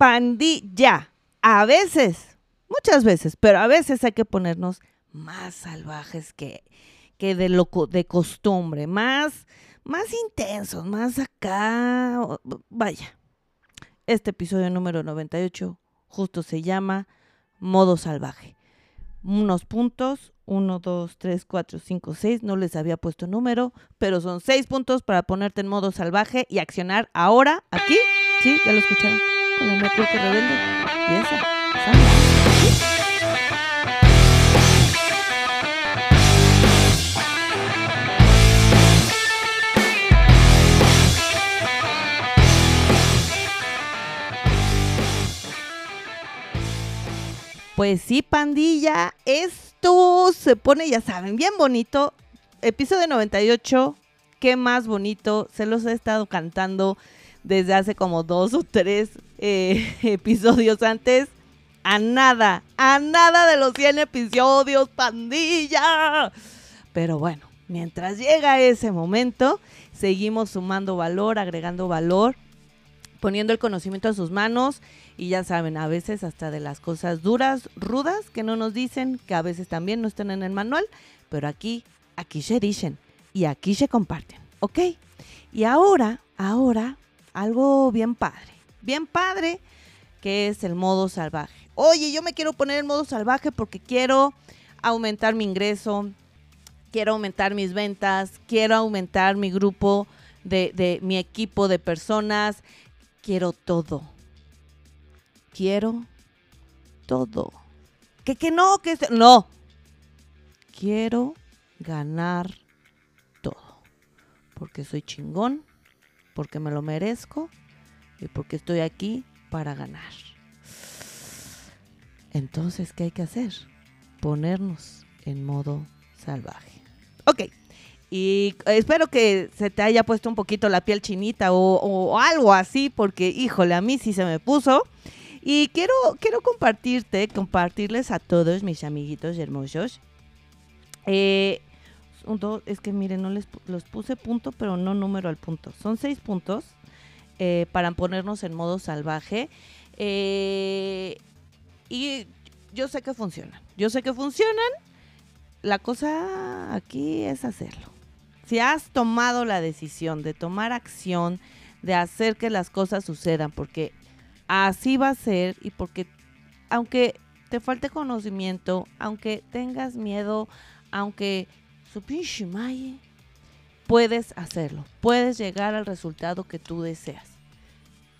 pandilla. A veces, muchas veces, pero a veces hay que ponernos más salvajes que, que de, lo, de costumbre, más, más intensos, más acá. Vaya, este episodio número 98 justo se llama Modo Salvaje. Unos puntos, 1, 2, 3, 4, 5, 6, no les había puesto número, pero son 6 puntos para ponerte en modo salvaje y accionar ahora, aquí, ¿sí? ¿Ya lo escucharon? Con el network rebelde. Y esa, Pues sí, pandilla, esto se pone, ya saben, bien bonito. Episodio 98, qué más bonito. Se los he estado cantando desde hace como dos o tres eh, episodios antes. A nada, a nada de los 100 episodios, pandilla. Pero bueno, mientras llega ese momento, seguimos sumando valor, agregando valor, poniendo el conocimiento a sus manos y ya saben, a veces hasta de las cosas duras, rudas, que no nos dicen, que a veces también no están en el manual, pero aquí, aquí se dicen y aquí se comparten, ¿ok? Y ahora, ahora, algo bien padre, bien padre, que es el modo salvaje. Oye, yo me quiero poner en modo salvaje porque quiero aumentar mi ingreso, quiero aumentar mis ventas, quiero aumentar mi grupo de, de mi equipo de personas, quiero todo quiero todo. Que, que no, que no. Quiero ganar todo. Porque soy chingón, porque me lo merezco porque estoy aquí para ganar. Entonces, ¿qué hay que hacer? Ponernos en modo salvaje. Ok. Y espero que se te haya puesto un poquito la piel chinita o, o algo así, porque híjole, a mí sí se me puso. Y quiero, quiero compartirte, compartirles a todos mis amiguitos hermosos. Eh, es que miren, no les los puse punto, pero no número al punto. Son seis puntos eh, para ponernos en modo salvaje. Eh, y yo sé que funcionan. Yo sé que funcionan. La cosa aquí es hacerlo. Si has tomado la decisión de tomar acción, de hacer que las cosas sucedan, porque así va a ser y porque aunque te falte conocimiento, aunque tengas miedo, aunque su pinche puedes hacerlo, puedes llegar al resultado que tú deseas.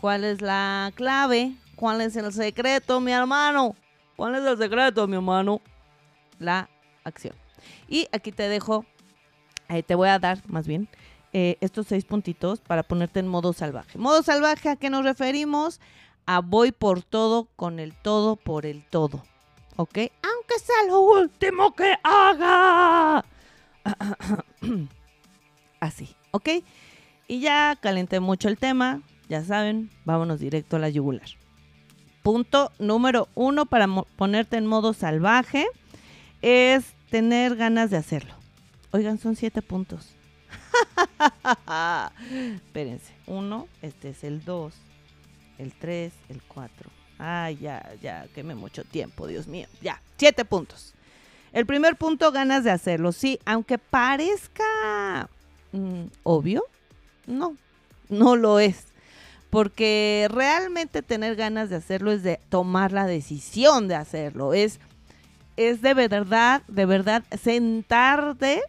¿Cuál es la clave? ¿Cuál es el secreto, mi hermano? ¿Cuál es el secreto, mi hermano? La acción. Y aquí te dejo, te voy a dar más bien eh, estos seis puntitos para ponerte en modo salvaje. Modo salvaje, ¿a qué nos referimos? a voy por todo con el todo por el todo. ¿Ok? Aunque sea lo último que haga. Así, ¿ok? Y ya calenté mucho el tema, ya saben, vámonos directo a la yugular. Punto número uno para ponerte en modo salvaje es tener ganas de hacerlo. Oigan, son siete puntos. Espérense. Uno, este es el dos, el 3, el 4. Ay, ya, ya, quemé mucho tiempo, Dios mío. Ya, siete puntos. El primer punto, ganas de hacerlo. Sí, aunque parezca mm, obvio, no, no lo es. Porque realmente tener ganas de hacerlo es de tomar la decisión de hacerlo. Es, es de verdad, de verdad, sentarte,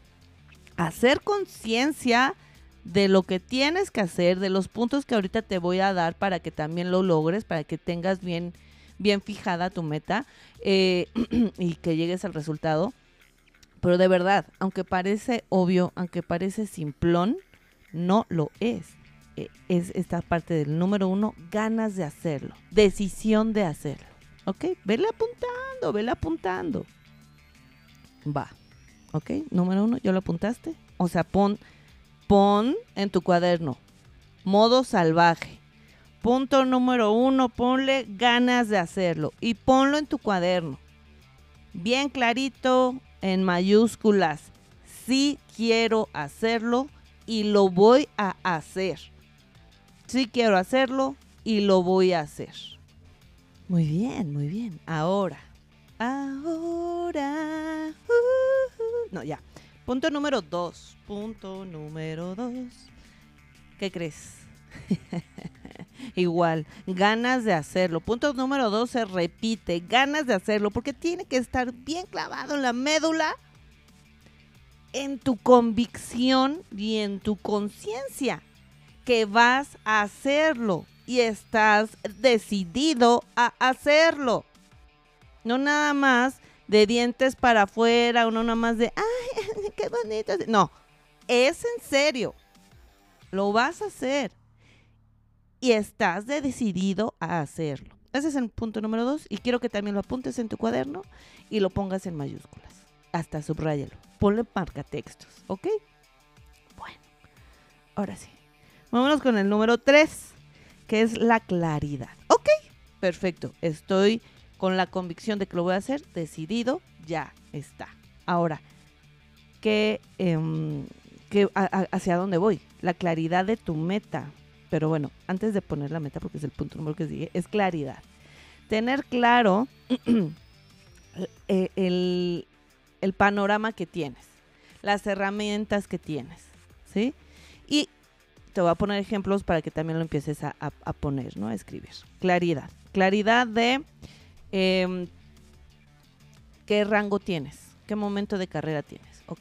hacer conciencia de lo que tienes que hacer, de los puntos que ahorita te voy a dar para que también lo logres, para que tengas bien, bien fijada tu meta eh, y que llegues al resultado. Pero de verdad, aunque parece obvio, aunque parece simplón, no lo es. Eh, es esta parte del número uno, ganas de hacerlo, decisión de hacerlo. ¿Ok? Vele apuntando, vele apuntando. Va. ¿Ok? Número uno, ¿ya lo apuntaste? O sea, pon pon en tu cuaderno modo salvaje. Punto número uno, ponle ganas de hacerlo y ponlo en tu cuaderno. Bien clarito, en mayúsculas. Sí quiero hacerlo y lo voy a hacer. Sí quiero hacerlo y lo voy a hacer. Muy bien, muy bien. Ahora. Ahora. uh, uh. No, ya. Punto número dos. Punto número dos. ¿Qué crees? Igual, ganas de hacerlo. Punto número dos se repite, ganas de hacerlo, porque tiene que estar bien clavado en la médula, en tu convicción y en tu conciencia que vas a hacerlo y estás decidido a hacerlo. No nada más de dientes para afuera o no nada más de, ay, qué bonito. No, es en serio. Lo vas a hacer y estás de decidido a hacerlo. Ese es el punto número dos y quiero que también lo apuntes en tu cuaderno y lo pongas en mayúsculas. Hasta subráyalo. Ponle marca textos, ¿ok? Bueno, ahora sí. Vámonos con el número tres, que es la claridad. Ok, perfecto. Estoy con la convicción de que lo voy a hacer, decidido, ya está. Ahora, ¿qué, em, qué- ¿hacia dónde voy? La claridad de tu meta. Pero bueno, antes de poner la meta, porque es el punto número que sigue, es claridad. Tener claro eh, el, el panorama que tienes, las herramientas que tienes, ¿sí? Te voy a poner ejemplos para que también lo empieces a, a- poner, ¿no? A escribir. Claridad. Claridad de em, qué rango tienes, qué momento de carrera tienes. Ok.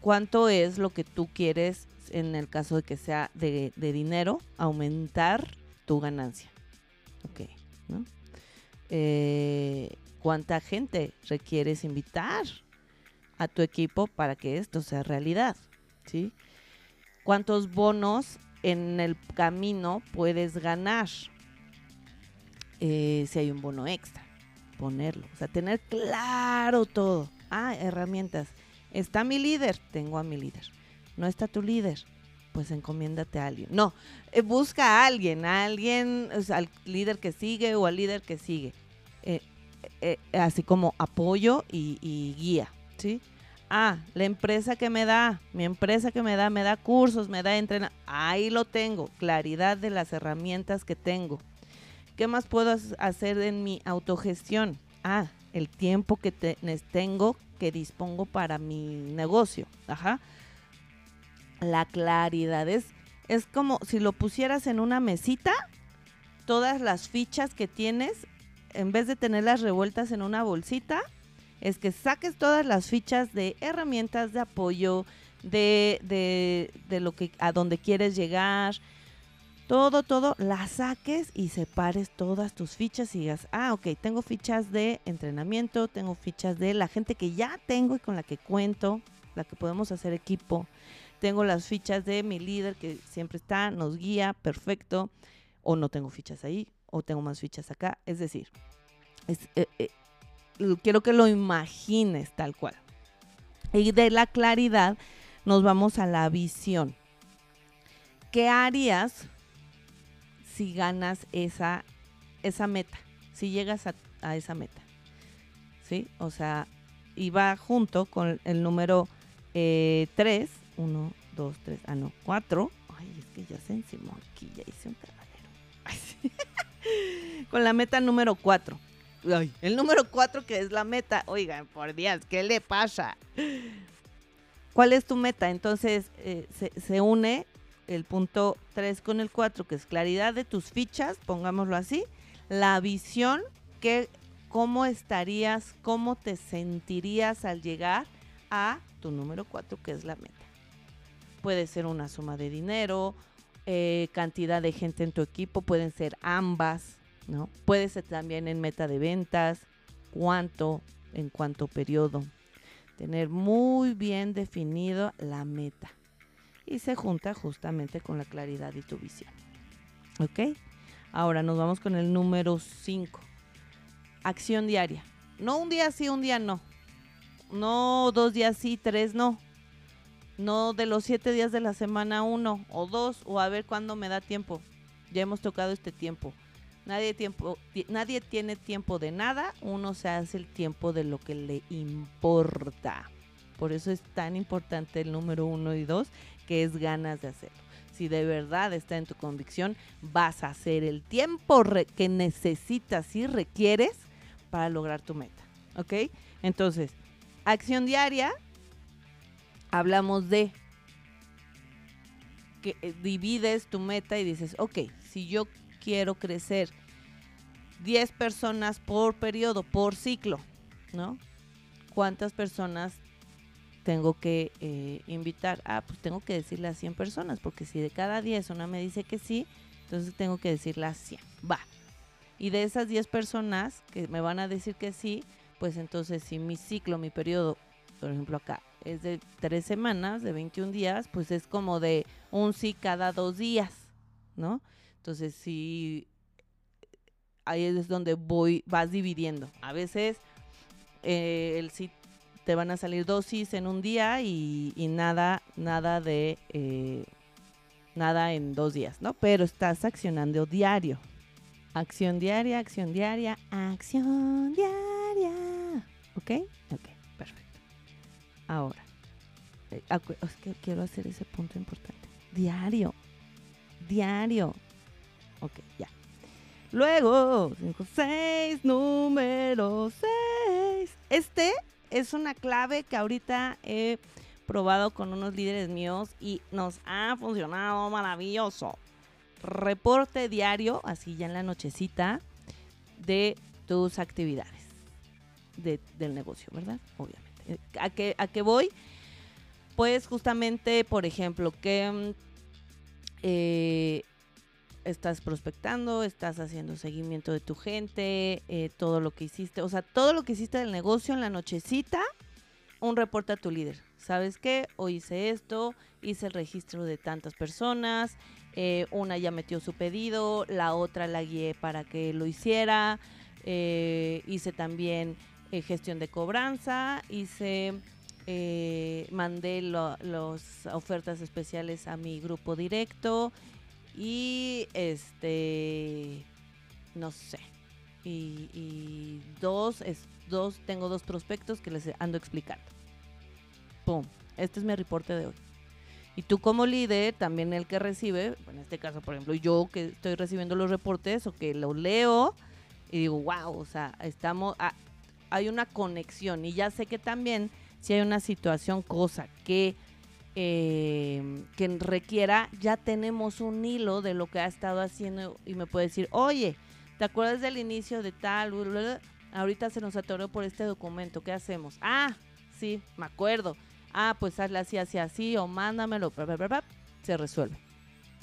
¿Cuánto es lo que tú quieres, en el caso de que sea de, de dinero, aumentar tu ganancia? Ok. Eh, ¿Cuánta gente requieres invitar a tu equipo para que esto sea realidad? ¿Sí? ¿Cuántos bonos en el camino puedes ganar? Eh, si hay un bono extra, ponerlo. O sea, tener claro todo. Ah, herramientas. Está mi líder, tengo a mi líder. No está tu líder, pues encomiéndate a alguien. No, eh, busca a alguien, a alguien, al líder que sigue o al líder que sigue. Eh, así como apoyo y guía, ¿sí? Ah, la empresa que me da, mi empresa que me da, me da cursos, me da entrenamiento. Ahí lo tengo, claridad de las herramientas que tengo. ¿Qué más puedo hacer en mi autogestión? Ah, el tiempo que te- tengo que dispongo para mi negocio. Ajá. La claridad es, es como si lo pusieras en una mesita, todas las fichas que tienes, en vez de tenerlas revueltas en una bolsita, es que saques todas las fichas de herramientas de apoyo, de, de, de lo que a donde quieres llegar, todo, todo, las saques y separes todas tus fichas y digas, ah, ok, tengo fichas de entrenamiento, tengo fichas de la gente que ya tengo y con la que cuento, la que podemos hacer equipo, tengo las fichas de mi líder que siempre está, nos guía, perfecto, o no tengo fichas ahí, o tengo más fichas acá, es decir, es, eh, eh, quiero que lo imagines tal cual. Y de la claridad nos vamos a la visión. ¿Qué harías si ganas esa, esa meta? Si llegas a, a esa meta. ¿Sí? O sea, y va junto con el número 3. 1, 2, 3. Ah, no, 4. Ay, es que ya se encimó aquí, ya hice un cagadero. Con la meta número 4. El número 4 que es la meta. Oigan, por Dios, ¿qué le pasa? ¿Cuál es tu meta? Entonces eh, se, se une el punto 3 con el 4, que es claridad de tus fichas, pongámoslo así, la visión, que, cómo estarías, cómo te sentirías al llegar a tu número 4, que es la meta. Puede ser una suma de dinero, eh, cantidad de gente en tu equipo, pueden ser ambas, ¿no? Puede ser también en meta de ventas, cuánto, en cuánto periodo. Tener muy bien definido la meta. Y se junta justamente con la claridad y tu visión. ¿Ok? Ahora nos vamos con el número 5. Acción diaria. No un día sí, un día no. No dos días sí, tres no. No de los siete días de la semana uno o dos o a ver cuándo me da tiempo. Ya hemos tocado este tiempo. Nadie, tiempo, ti- nadie tiene tiempo de nada, uno se hace el tiempo de lo que le importa. Por eso es tan importante el número uno y dos, que es ganas de hacerlo. si de verdad está en tu convicción, vas a hacer el tiempo que necesitas y requieres para lograr tu meta. ¿Ok? Entonces, acción diaria, hablamos de que eh, divides tu meta y dices, ok, si yo quiero crecer 10 personas por periodo, por ciclo, ¿no? ¿Cuántas personas tengo que eh, invitar? Ah, pues tengo que decirle a 100 personas, porque si de cada 10 una me dice que sí, entonces tengo que decirle a 100. Va. Y de esas 10 personas que me van a decir que sí, pues entonces si mi ciclo, mi periodo, por ejemplo acá, es de 3 semanas, de 21 días, pues es como de un sí cada dos días, ¿no? Entonces si ahí es donde voy, vas dividiendo. A veces eh, el sí te van a salir dosis en un día y, nada, nada de eh, nada en dos días, ¿no? Pero estás accionando diario. Acción diaria, acción diaria, acción diaria. ¿Ok? Ok, perfecto. Ahora, eh, quiero hacer ese punto importante. Diario. Diario. Ok, ya. Luego, 5, 6, número 6. Este es una clave que ahorita he probado con unos líderes míos y nos ha funcionado maravilloso. Reporte diario, así ya en la nochecita, de tus actividades del negocio, ¿verdad? Obviamente. ¿A qué, ¿A qué voy? Pues justamente, por ejemplo, que mm, eh, estás prospectando, estás haciendo seguimiento de tu gente, eh, todo lo que hiciste, o sea, todo lo que hiciste del negocio en la nochecita, un reporte a tu líder. ¿Sabes qué? Hoy hice esto, hice el registro de tantas personas, eh, una ya metió su pedido, la otra la guié para que lo hiciera, eh, hice también gestión de cobranza, hice... mandé las ofertas especiales a mi grupo directo, y este, no sé. Y, dos, es, dos, tengo dos prospectos que les ando explicando. ¡Pum! Este es mi reporte de hoy. Y tú como líder, también el que recibe, en este caso, por ejemplo, yo que estoy recibiendo los reportes o que los leo y digo, wow, o sea, estamos, ah, hay una conexión y ya sé que también si hay una situación, cosa que eh, que requiera, ya tenemos un hilo de lo que ha estado haciendo y me puede decir, oye, ¿te acuerdas del inicio de tal? Ahorita se nos atoró por este documento, ¿qué hacemos? Ah, sí, me acuerdo. Ah, pues hazle así, así, así, o mándamelo, se resuelve.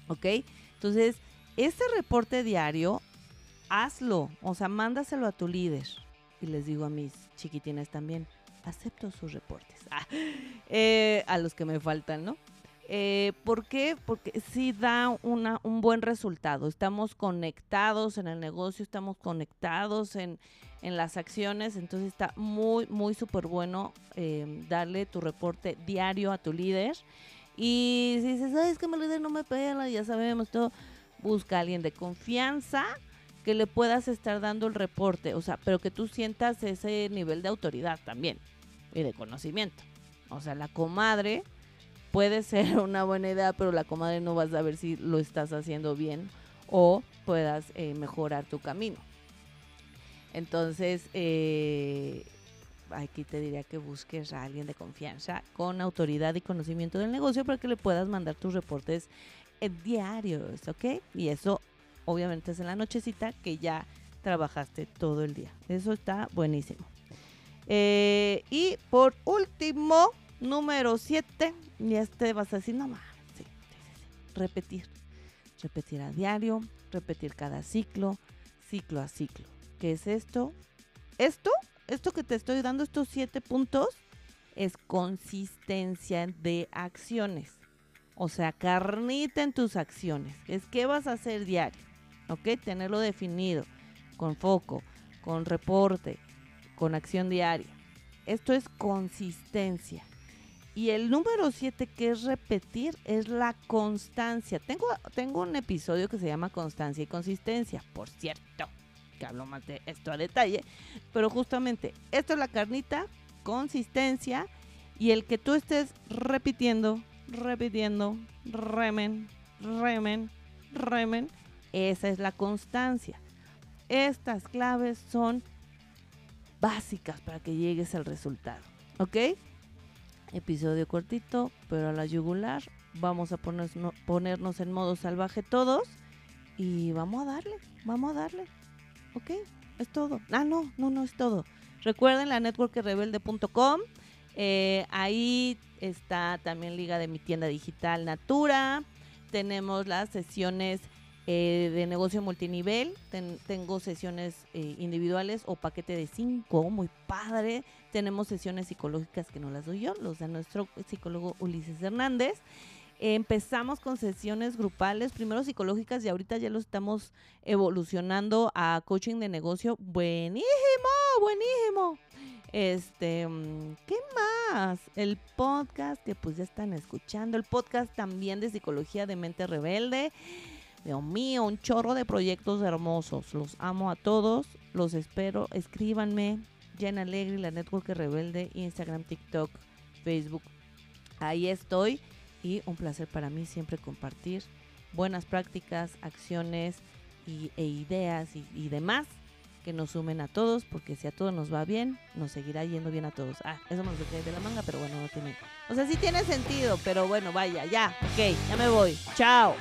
¿Ok? Entonces, este reporte diario, hazlo, o sea, mándaselo a tu líder. Y les digo a mis chiquitines también, acepto sus reportes. Ah, eh, a los que me faltan, ¿no? Eh, ¿Por qué? Porque sí da una, un buen resultado. Estamos conectados en el negocio, estamos conectados en, las acciones, entonces está muy, muy súper bueno eh, darle tu reporte diario a tu líder. Y si dices, es que mi líder no me pela, ya sabemos todo, busca a alguien de confianza que le puedas estar dando el reporte, o sea, pero que tú sientas ese nivel de autoridad también y de conocimiento. O sea, la comadre puede ser una buena idea, pero la comadre no va a saber si lo estás haciendo bien o puedas eh, mejorar tu camino. Entonces, eh, aquí te diría que busques a alguien de confianza con autoridad y conocimiento del negocio para que le puedas mandar tus reportes diarios, ¿ok? Y eso obviamente es en la nochecita que ya trabajaste todo el día. Eso está buenísimo. Eh, y por último, número 7, y este vas a decir, no más, repetir. Repetir a diario, repetir cada ciclo, ciclo a ciclo. ¿Qué es esto? Esto, esto que te estoy dando, estos siete puntos, es consistencia de acciones. O sea, carnita en tus acciones. Es qué vas a hacer diario. ¿Ok? Tenerlo definido, con foco, con reporte, con acción diaria. Esto es consistencia. Y el número 7, que es repetir, es la constancia. Tengo, tengo un episodio que se llama Constancia y Consistencia, por cierto, que hablo más de esto a detalle. Pero justamente, esto es la carnita, consistencia, y el que tú estés repitiendo, repitiendo, remen, remen, remen. Esa es la constancia. Estas claves son básicas para que llegues al resultado. ¿Ok? Episodio cortito, pero a la yugular. Vamos a ponernos, en modo salvaje todos. Y vamos a darle, vamos a darle. ¿Ok? Es todo. Ah, no, no, no es todo. Recuerden la networkrebelde.com. Eh, ahí está también liga de mi tienda digital Natura. Tenemos las sesiones eh, de negocio multinivel. tengo sesiones eh, individuales o paquete de cinco, muy padre. Tenemos sesiones psicológicas que no las doy yo, los de nuestro psicólogo Ulises Hernández. Empezamos con sesiones grupales, primero psicológicas y ahorita ya lo estamos evolucionando a coaching de negocio. Buenísimo, buenísimo. Este, mm, ¿qué más? El podcast que pues ya están escuchando, el podcast también de psicología de mente rebelde. Dios mío, un chorro de proyectos hermosos. Los amo a todos, los espero. Escríbanme, Jen Alegre, la Network Rebelde, Instagram, TikTok, Facebook. Ahí estoy y un placer para mí siempre compartir buenas prácticas, acciones y, e ideas y, demás que nos sumen a todos, porque si a todos nos va bien, nos seguirá yendo bien a todos. Ah, eso me lo de la manga, pero bueno, no tiene. O sea, sí tiene sentido, pero bueno, vaya, ya, ok, ya me voy. Chao.